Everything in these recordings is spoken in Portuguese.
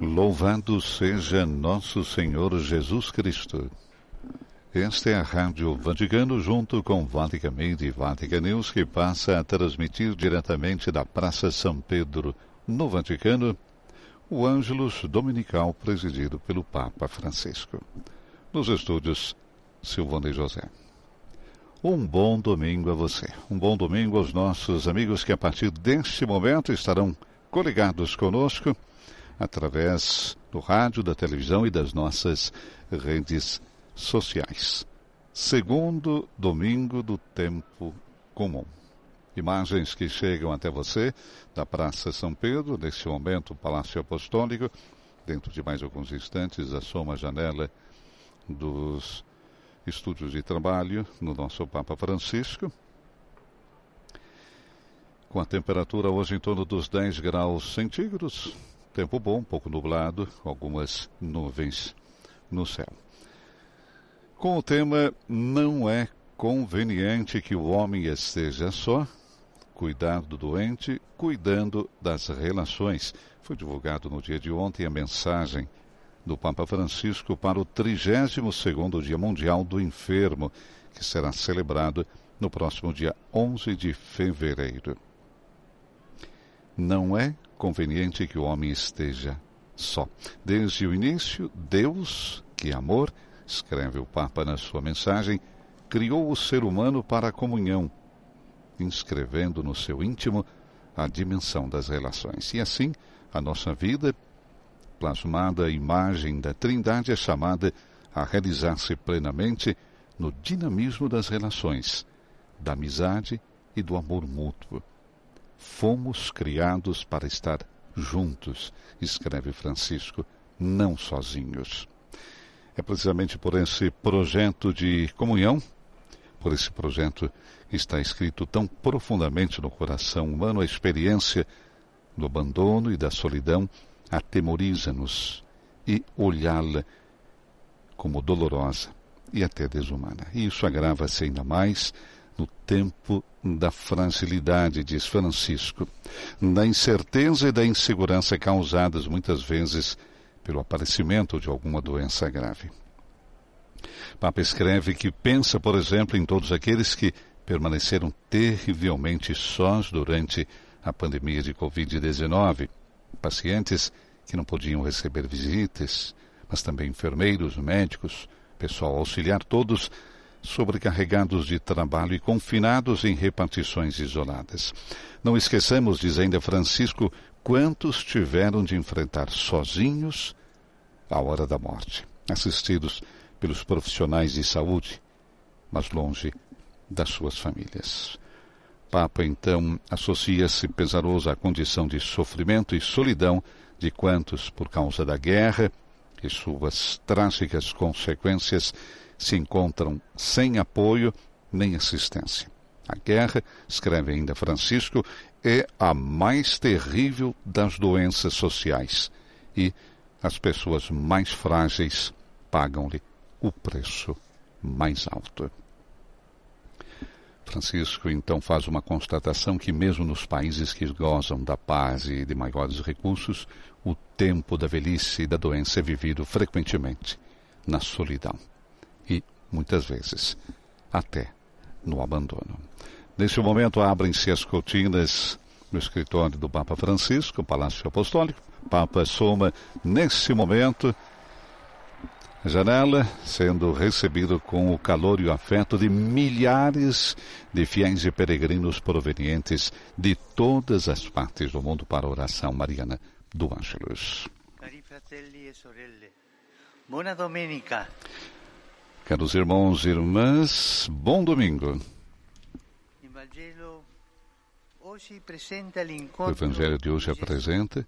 Louvado seja nosso Senhor Jesus Cristo. Esta é a Rádio Vaticano, junto com Vatican Media e Vatican News, que passa a transmitir diretamente da Praça São Pedro, no Vaticano, o Ângelus Dominical presidido pelo Papa Francisco. Nos estúdios, Silvana e José. Um bom domingo a você. Um bom domingo aos nossos amigos que a partir deste momento estarão coligados conosco através do rádio, da televisão e das nossas redes sociais. Segundo domingo do tempo comum. Imagens que chegam até você da Praça São Pedro, neste momento o Palácio Apostólico. Dentro de mais alguns instantes, assoma a janela dos estúdios de trabalho no nosso Papa Francisco. Com a temperatura hoje em torno dos 10 graus centígrados, tempo bom, um pouco nublado, algumas nuvens no céu. Com o tema Não é conveniente que o homem esteja só, cuidar do doente, cuidando das relações. Foi divulgado no dia de ontem a mensagem do Papa Francisco para o 32º Dia Mundial do Enfermo, que será celebrado no próximo dia 11 de fevereiro. Não é conveniente que o homem esteja só. Desde o início, Deus, que é amor, escreve o Papa na sua mensagem, criou o ser humano para a comunhão, inscrevendo no seu íntimo a dimensão das relações. E assim, a nossa vida plasmada a imagem da Trindade é chamada a realizar-se plenamente no dinamismo das relações, da amizade e do amor mútuo. Fomos criados para estar juntos, escreve Francisco, não sozinhos. É precisamente por esse projeto de comunhão, por esse projeto que está escrito tão profundamente no coração humano a experiência do abandono e da solidão atemoriza-nos e olhá-la como dolorosa e até desumana. E isso agrava-se ainda mais no tempo da fragilidade, diz Francisco, da incerteza e da insegurança causadas muitas vezes pelo aparecimento de alguma doença grave. Papa escreve que pensa, por exemplo, em todos aqueles que permaneceram terrivelmente sós durante a pandemia de Covid-19, pacientes que não podiam receber visitas, mas também enfermeiros, médicos, pessoal auxiliar, todos sobrecarregados de trabalho e confinados em repartições isoladas. Não esqueçamos, diz ainda Francisco, quantos tiveram de enfrentar sozinhos a hora da morte, assistidos pelos profissionais de saúde, mas longe das suas famílias. Papa então associa-se pesaroso à condição de sofrimento e solidão de quantos, por causa da guerra e suas trágicas consequências, se encontram sem apoio nem assistência. A guerra, escreve ainda Francisco, é a mais terrível das doenças sociais e as pessoas mais frágeis pagam-lhe o preço mais alto. Francisco então faz uma constatação que, mesmo nos países que gozam da paz e de maiores recursos, o tempo da velhice e da doença é vivido frequentemente na solidão e, muitas vezes, até no abandono. Neste momento, abrem-se as cortinas no escritório do Papa Francisco, Palácio Apostólico. Papa soma, nesse momento, janela, sendo recebido com o calor e o afeto de milhares de fiéis e peregrinos provenientes de todas as partes do mundo para a oração mariana do Ângelus. Caros irmãos e irmãs, bom domingo. O Evangelho de hoje apresenta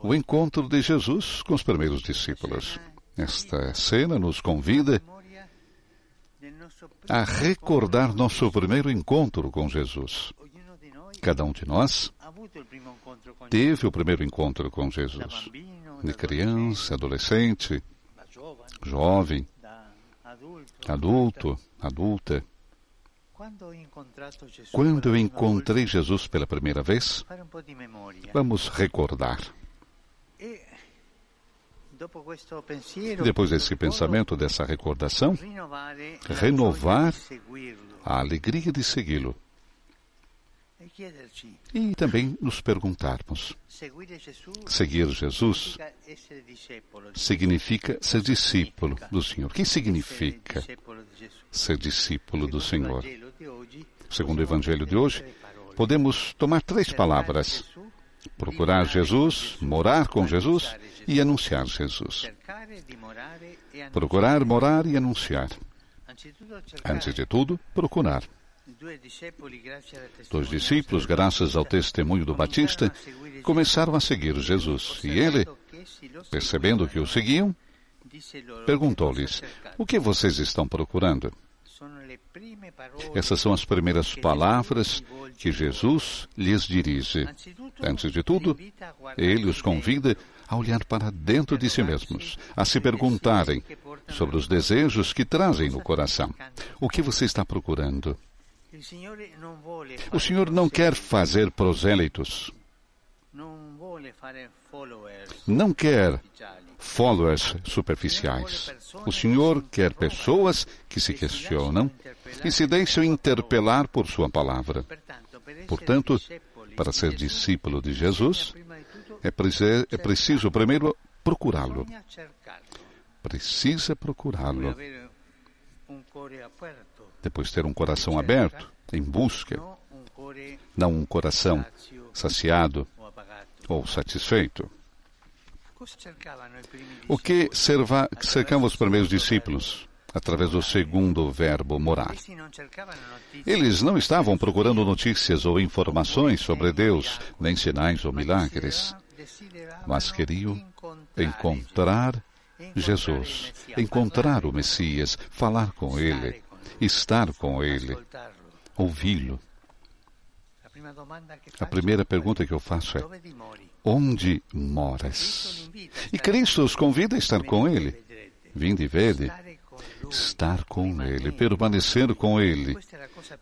o encontro de Jesus com os primeiros discípulos. Esta cena nos convida a recordar nosso primeiro encontro com Jesus. Cada um de nós teve o primeiro encontro com Jesus. De criança, adolescente, jovem, adulto, adulta. Quando eu encontrei Jesus pela primeira vez, vamos recordar. Depois desse pensamento, dessa recordação, renovar a alegria de segui-lo. E também nos perguntarmos: seguir Jesus significa ser discípulo do Senhor. O que significa ser discípulo do Senhor? Segundo o Evangelho de hoje, podemos tomar três palavras: procurar Jesus, morar com Jesus e anunciar Jesus. Procurar, morar e anunciar. Antes de tudo, procurar. Dois discípulos, graças ao testemunho do Batista, começaram a seguir Jesus. E ele, percebendo que o seguiam, perguntou-lhes: O que vocês estão procurando? Essas são as primeiras palavras que Jesus lhes dirige. Antes de tudo, ele os convida a olhar para dentro de si mesmos, a se perguntarem sobre os desejos que trazem no coração. O que você está procurando? O Senhor não quer fazer prosélitos. Não quer followers superficiais. O Senhor quer pessoas que se questionam e se deixam interpelar por Sua palavra. Portanto, para ser discípulo de Jesus, é, preciso, é preciso primeiro procurá-lo. Precisa procurá-lo depois ter um coração aberto, em busca, não um coração saciado ou satisfeito. O que serva, cercava os primeiros discípulos? Através do segundo verbo morar. Eles não estavam procurando notícias ou informações sobre Deus, nem sinais ou milagres, mas queriam encontrar Jesus, encontrar o Messias, falar com Ele, estar com Ele, ouvi-lo. A primeira pergunta que eu faço é: onde moras? E Cristo os convida a estar com Ele. Vinde e vede. Estar com Ele, permanecer com Ele.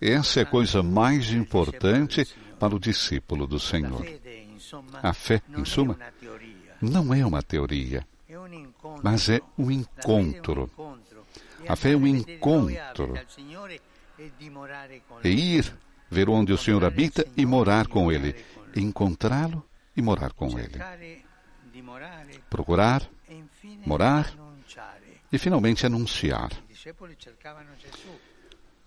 Essa é a coisa mais importante para o discípulo do Senhor. A fé, em suma, não é uma teoria, mas é um encontro a fé é um encontro. É ir ver onde o Senhor habita e morar com Ele. Encontrá-lo e morar com Ele. Procurar, morar e finalmente anunciar.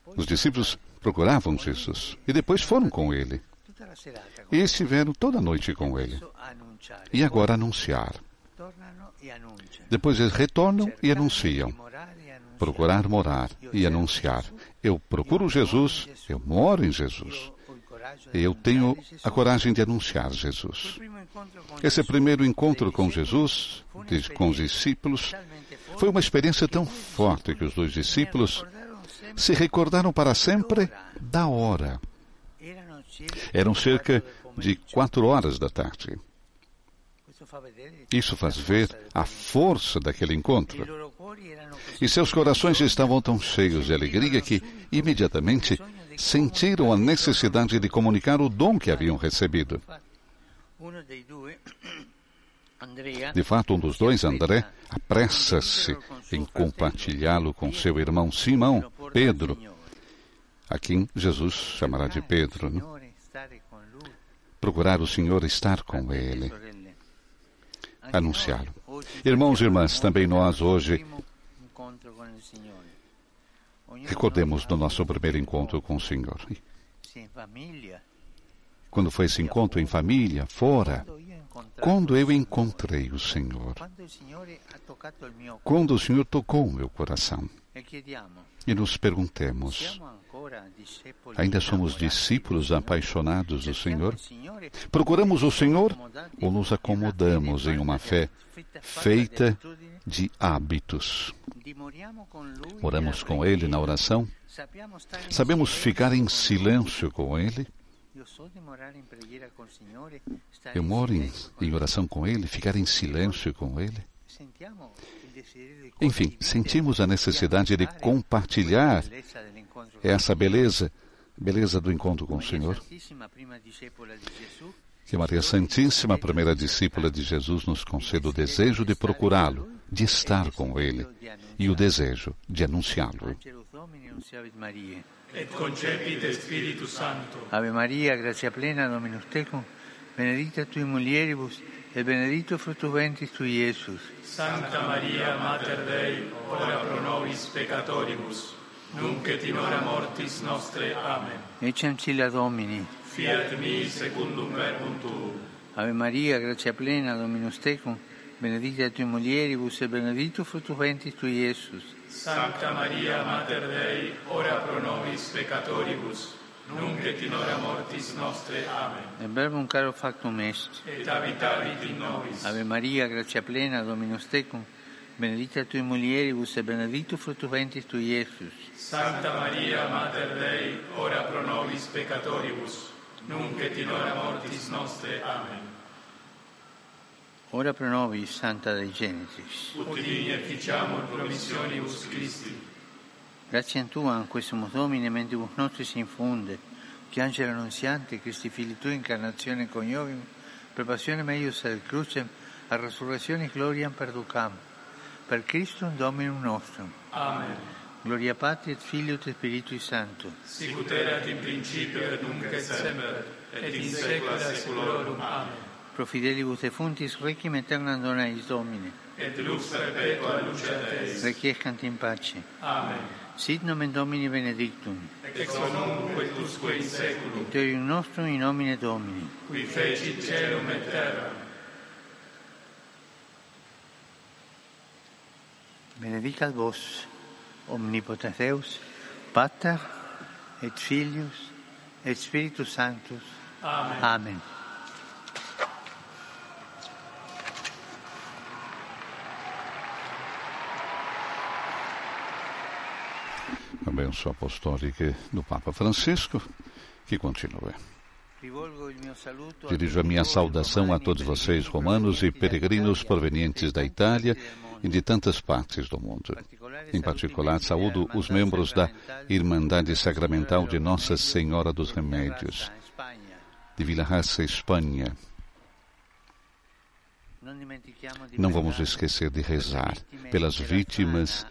Os discípulos procuravam Jesus e depois foram com Ele. E estiveram toda a noite com Ele. E agora anunciar. Depois eles retornam e anunciam procurar morar e anunciar. Eu procuro Jesus, eu moro em Jesus. Eu tenho a coragem de anunciar Jesus. Esse primeiro encontro com Jesus, com os discípulos, foi uma experiência tão forte que os dois discípulos se recordaram para sempre da hora. Eram cerca de quatro horas da tarde. Isso faz ver a força daquele encontro. E seus corações estavam tão cheios de alegria que, imediatamente, sentiram a necessidade de comunicar o dom que haviam recebido. De fato, um dos dois, André, apressa-se em compartilhá-lo com seu irmão Simão, Pedro, a quem Jesus chamará de Pedro. Né? Procurar o Senhor estar com ele anunciá-lo. Irmãos e irmãs, também nós hoje recordemos do nosso primeiro encontro com o Senhor. Quando foi esse encontro em família, fora, quando eu encontrei o Senhor, quando o Senhor tocou o meu coração, e nos perguntemos: ainda somos discípulos apaixonados do Senhor? Procuramos o Senhor ou nos acomodamos em uma fé feita de hábitos? Oramos com Ele na oração? Sabemos ficar em silêncio com Ele? Eu moro em, em oração com Ele, ficar em silêncio com Ele? Enfim, sentimos a necessidade de compartilhar essa beleza, beleza do encontro com o Senhor. Que Maria Santíssima, primeira discípula de Jesus, nos conceda o desejo de procurá-lo, de estar com ele e o desejo de anunciá-lo. Et concepit Spiritus Sancto. Ave Maria, gratia plena, Dominus tecum, benedicta tui mulieribus, et benedictus fructus ventris tui, Iesus. Sancta Maria, Mater Dei, ora pro nobis peccatoribus, nunc et in hora mortis nostre. Amen. Ecce ancilla Domini. Fiat mi secundum verbum tuum. Ave Maria, gratia plena, Dominus tecum, benedicta tui mulieribus, et benedictus fructus ventris tui, Iesus. Sancta Maria, Mater Dei, ora pro nobis peccatoribus, nunc et in hora mortis nostre. Amen. Et verbum caro factum est. Et habitavit in nobis. Ave Maria, gratia plena, Dominus tecum, benedicta tui mulieribus, et benedictus fructus ventris tui, Iesus. Sancta Maria, Mater Dei, ora pro nobis peccatoribus, nunc et in hora mortis nostre. Amen. Ora pro nobis, Santa Dei Genesis. Ut digni efficiamur promissionibus Christi. Grazie a Tua, in questo Domine, mentibus nostris infunde, che angelo annunziante, Cristi Fili Tua, incarnazione coniovim, per passione meius ad crucem, a resurrezione gloriam perducam, per Christum Dominum nostrum. Amen. Gloria Patri et Filio et Spiritui Sancto. Sicut erat in principio et nunc et semper, et in saecula saeculorum. Amen. pro fidelibus defuntis requiem aeternam dona eis Domine. Et lux perpetua lucet eis. Requiescant in pace. Amen. Sit nomen Domini benedictum. Ex hoc et usque in saeculum. Victorium nostrum in nomine Domini. Qui fecit caelum et terra. Benedicat vos, omnipotens Deus, Pater et Filius et Spiritus Sanctus. Amen. Amen. A bênção apostólica do Papa Francisco, que continua. Dirijo a minha saudação a todos vocês, romanos e peregrinos provenientes da Itália e de tantas partes do mundo. Em particular, saúdo os membros da Irmandade Sacramental de Nossa Senhora dos Remédios, de Vila Raça, Espanha. Não vamos esquecer de rezar pelas vítimas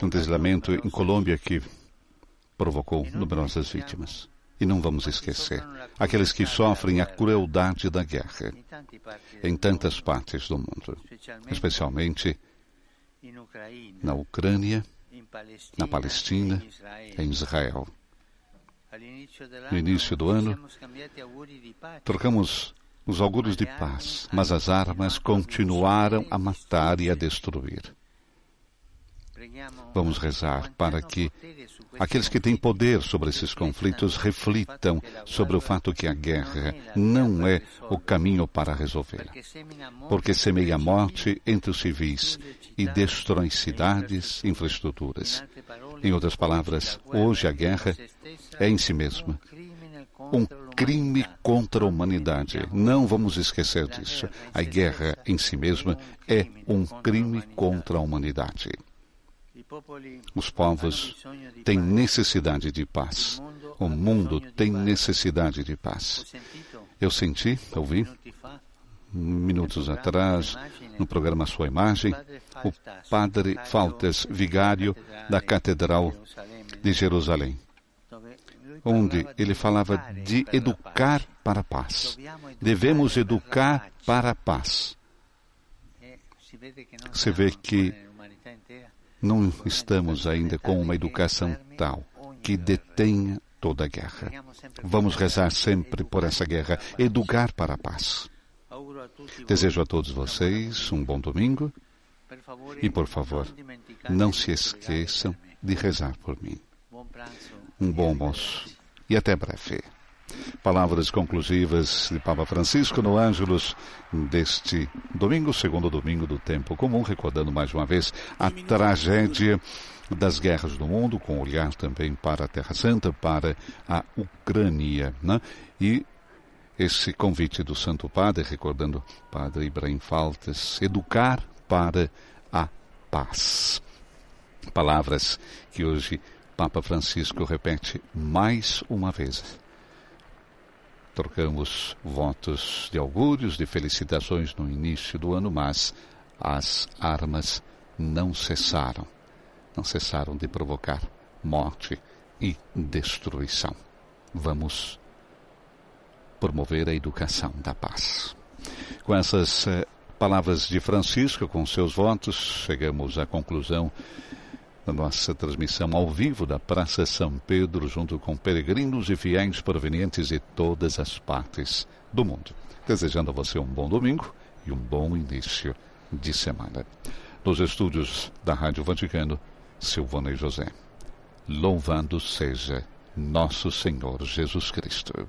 do deslizamento em Colômbia que provocou numerosas vítimas. E não vamos esquecer aqueles que sofrem a crueldade da guerra em tantas partes do mundo, especialmente na Ucrânia, na Palestina, em Israel. No início do ano, trocamos os augúrios de paz, mas as armas continuaram a matar e a destruir. Vamos rezar para que aqueles que têm poder sobre esses conflitos reflitam sobre o fato que a guerra não é o caminho para resolver, porque semeia a morte entre os civis e destrói cidades, infraestruturas. Em outras palavras, hoje a guerra é em si mesma um crime contra a humanidade. Não vamos esquecer disso. A guerra em si mesma é um crime contra a humanidade. Os povos têm necessidade de paz. O mundo tem necessidade de paz. Eu senti, ouvi, minutos atrás, no programa Sua Imagem, o padre Faltas, vigário da Catedral de Jerusalém, onde ele falava de educar para a paz. Devemos educar para a paz. Se vê que não estamos ainda com uma educação tal que detenha toda a guerra. Vamos rezar sempre por essa guerra, educar para a paz. Desejo a todos vocês um bom domingo e, por favor, não se esqueçam de rezar por mim. Um bom almoço e até breve. Palavras conclusivas de Papa Francisco no Ângelos deste domingo, segundo domingo do tempo comum, recordando mais uma vez a tragédia das guerras do mundo, com olhar também para a Terra Santa, para a Ucrânia. Né? E esse convite do Santo Padre, recordando Padre Ibrahim Faltas, educar para a paz. Palavras que hoje Papa Francisco repete mais uma vez trocamos votos de augúrios, de felicitações no início do ano, mas as armas não cessaram. Não cessaram de provocar morte e destruição. Vamos promover a educação da paz. Com essas eh, palavras de Francisco, com seus votos, chegamos à conclusão da nossa transmissão ao vivo da Praça São Pedro, junto com peregrinos e fiéis provenientes de todas as partes do mundo. Desejando a você um bom domingo e um bom início de semana. Nos estúdios da Rádio Vaticano, Silvana e José. Louvado seja nosso Senhor Jesus Cristo.